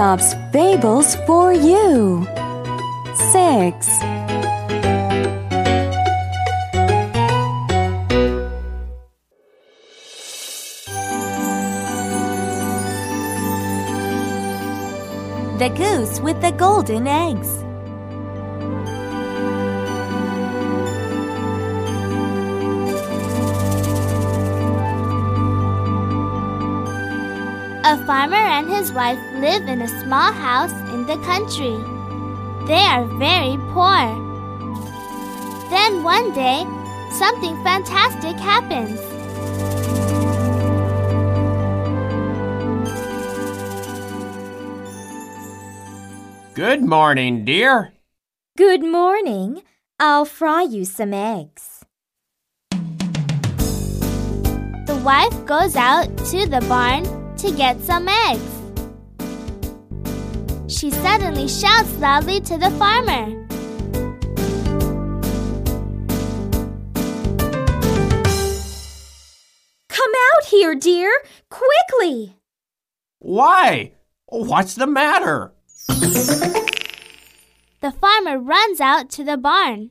Aesop's Fables for you. 6. The Goose with the Golden Eggs. A farmer and his wife live in a small house in the country. They are very poor. Then one day, something fantastic happens. Good morning, dear. Good morning. I'll fry you some eggs. The wife goes out to the barn to get some eggs. She suddenly shouts loudly to the farmer. Come out here, dear, quickly. Why? What's the matter? The farmer runs out to the barn.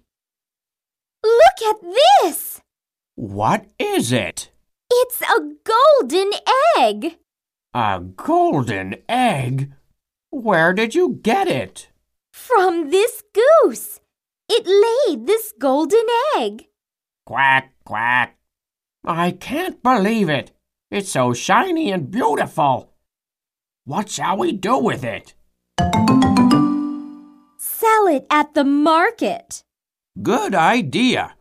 Look at this. What is it? It's a golden egg. A golden egg? Where did you get it? From this goose. It laid this golden egg. Quack, quack. I can't believe it. It's so shiny and beautiful. What shall we do with it? Sell it at the market. Good idea.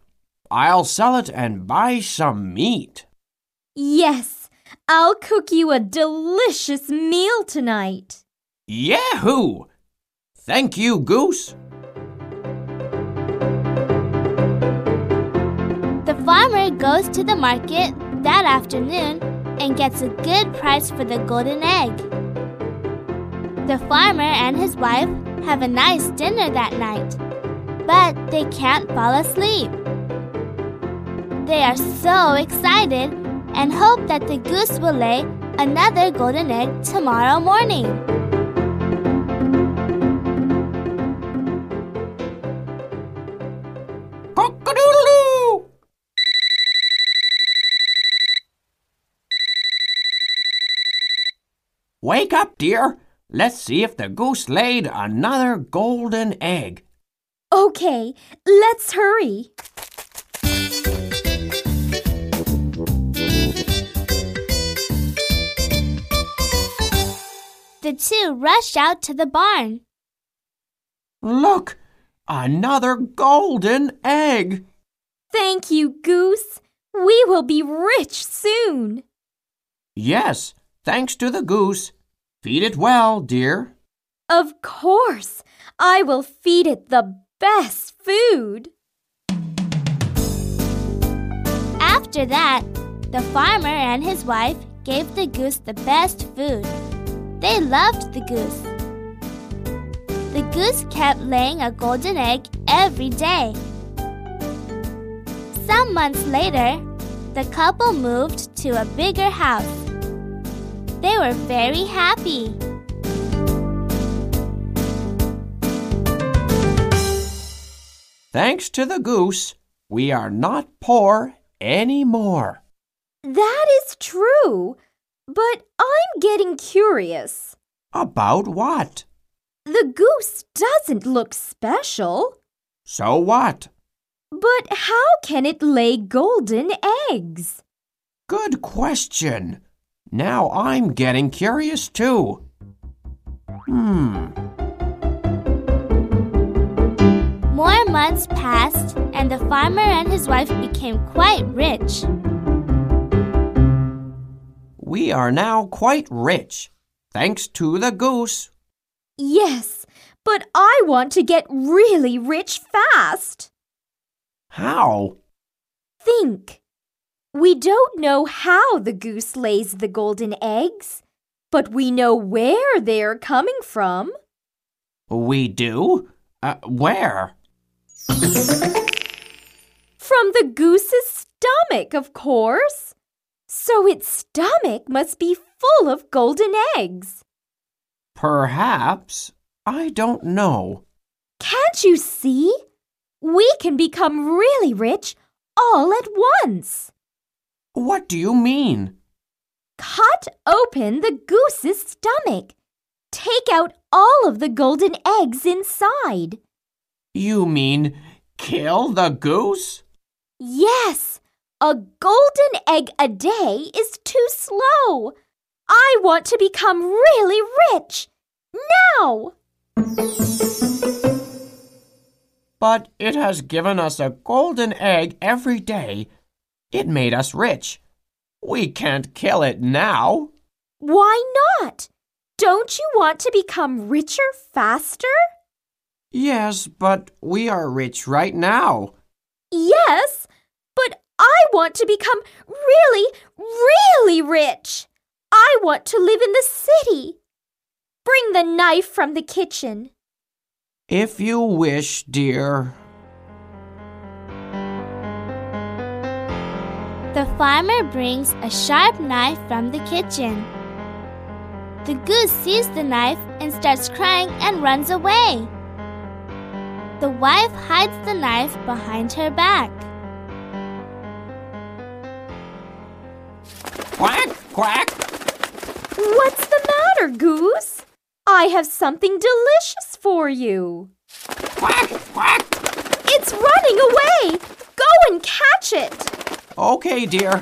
I'll sell it and buy some meat. Yes, I'll cook you a delicious meal tonight. Yahoo! Thank you, Goose. The farmer goes to the market that afternoon and gets a good price for the golden egg. The farmer and his wife have a nice dinner that night, but they can't fall asleep. They are so excited and hope that the goose will lay another golden egg tomorrow morning. Cock-a-doodle-doo! Wake up, dear. Let's see if the goose laid another golden egg. Okay, let's hurry. The two rush out to the barn. Look, another golden egg. Thank you, Goose. We will be rich soon. Yes, thanks to the goose. Feed it well, dear. Of course, I will feed it the best food. After that, the farmer and his wife gave the goose the best food. They loved the goose. The goose kept laying a golden egg every day. Some months later, the couple moved to a bigger house. They were very happy. Thanks to the goose, we are not poor anymore. That is true. But I'm getting curious. About what? The goose doesn't look special. So what? But how can it lay golden eggs? Good question. Now I'm getting curious too. Hmm. More months passed, and the farmer and his wife became quite rich. We are now quite rich, thanks to the goose. Yes, but I want to get really rich fast. How? Think. We don't know how the goose lays the golden eggs, but we know where they're coming from. We do? Uh, where? From the goose's stomach, of course. So its stomach must be full of golden eggs. Perhaps. I don't know. Can't you see? We can become really rich all at once. What do you mean? Cut open the goose's stomach. Take out all of the golden eggs inside. You mean kill the goose? Yes, a golden egg a day is too slow. I want to become really rich. Now! But it has given us a golden egg every day. It made us rich. We can't kill it now. Why not? Don't you want to become richer faster? Yes, but we are rich right now. Yes, but I want to become really, really rich. I want to live in the city. Bring the knife from the kitchen. If you wish, dear. The farmer brings a sharp knife from the kitchen. The goose sees the knife and starts crying and runs away. The wife hides the knife behind her back. Quack. What's the matter, Goose? I have something delicious for you. Quack, quack. It's running away. Go and catch it. Okay, dear.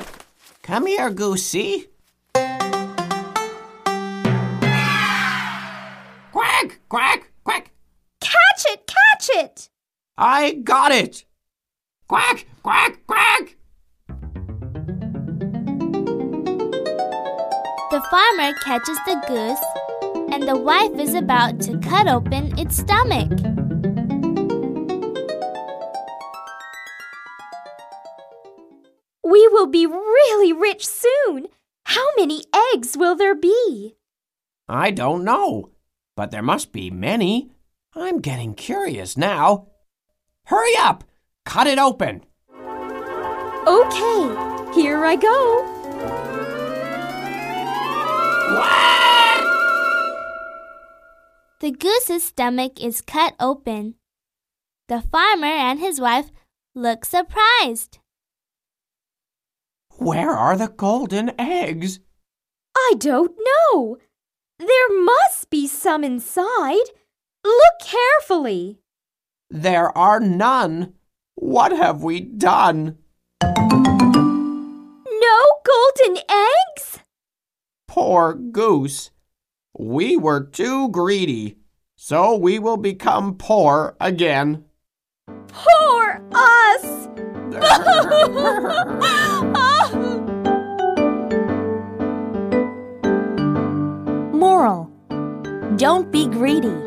Come here, Goosey. Quack, quack, quack. Catch it, catch it. I got it. Quack, quack, quack. Farmer catches the goose, and the wife is about to cut open its stomach. We will be really rich soon. How many eggs will there be? I don't know, but there must be many. I'm getting curious now. Hurry up! Cut it open. Okay, here I go. The goose's stomach is cut open. The farmer and his wife look surprised. Where are the golden eggs? I don't know. There must be some inside. Look carefully. There are none. What have we done? No golden eggs? Poor goose. We were too greedy, so we will become poor again. Poor us! Moral Don't be greedy.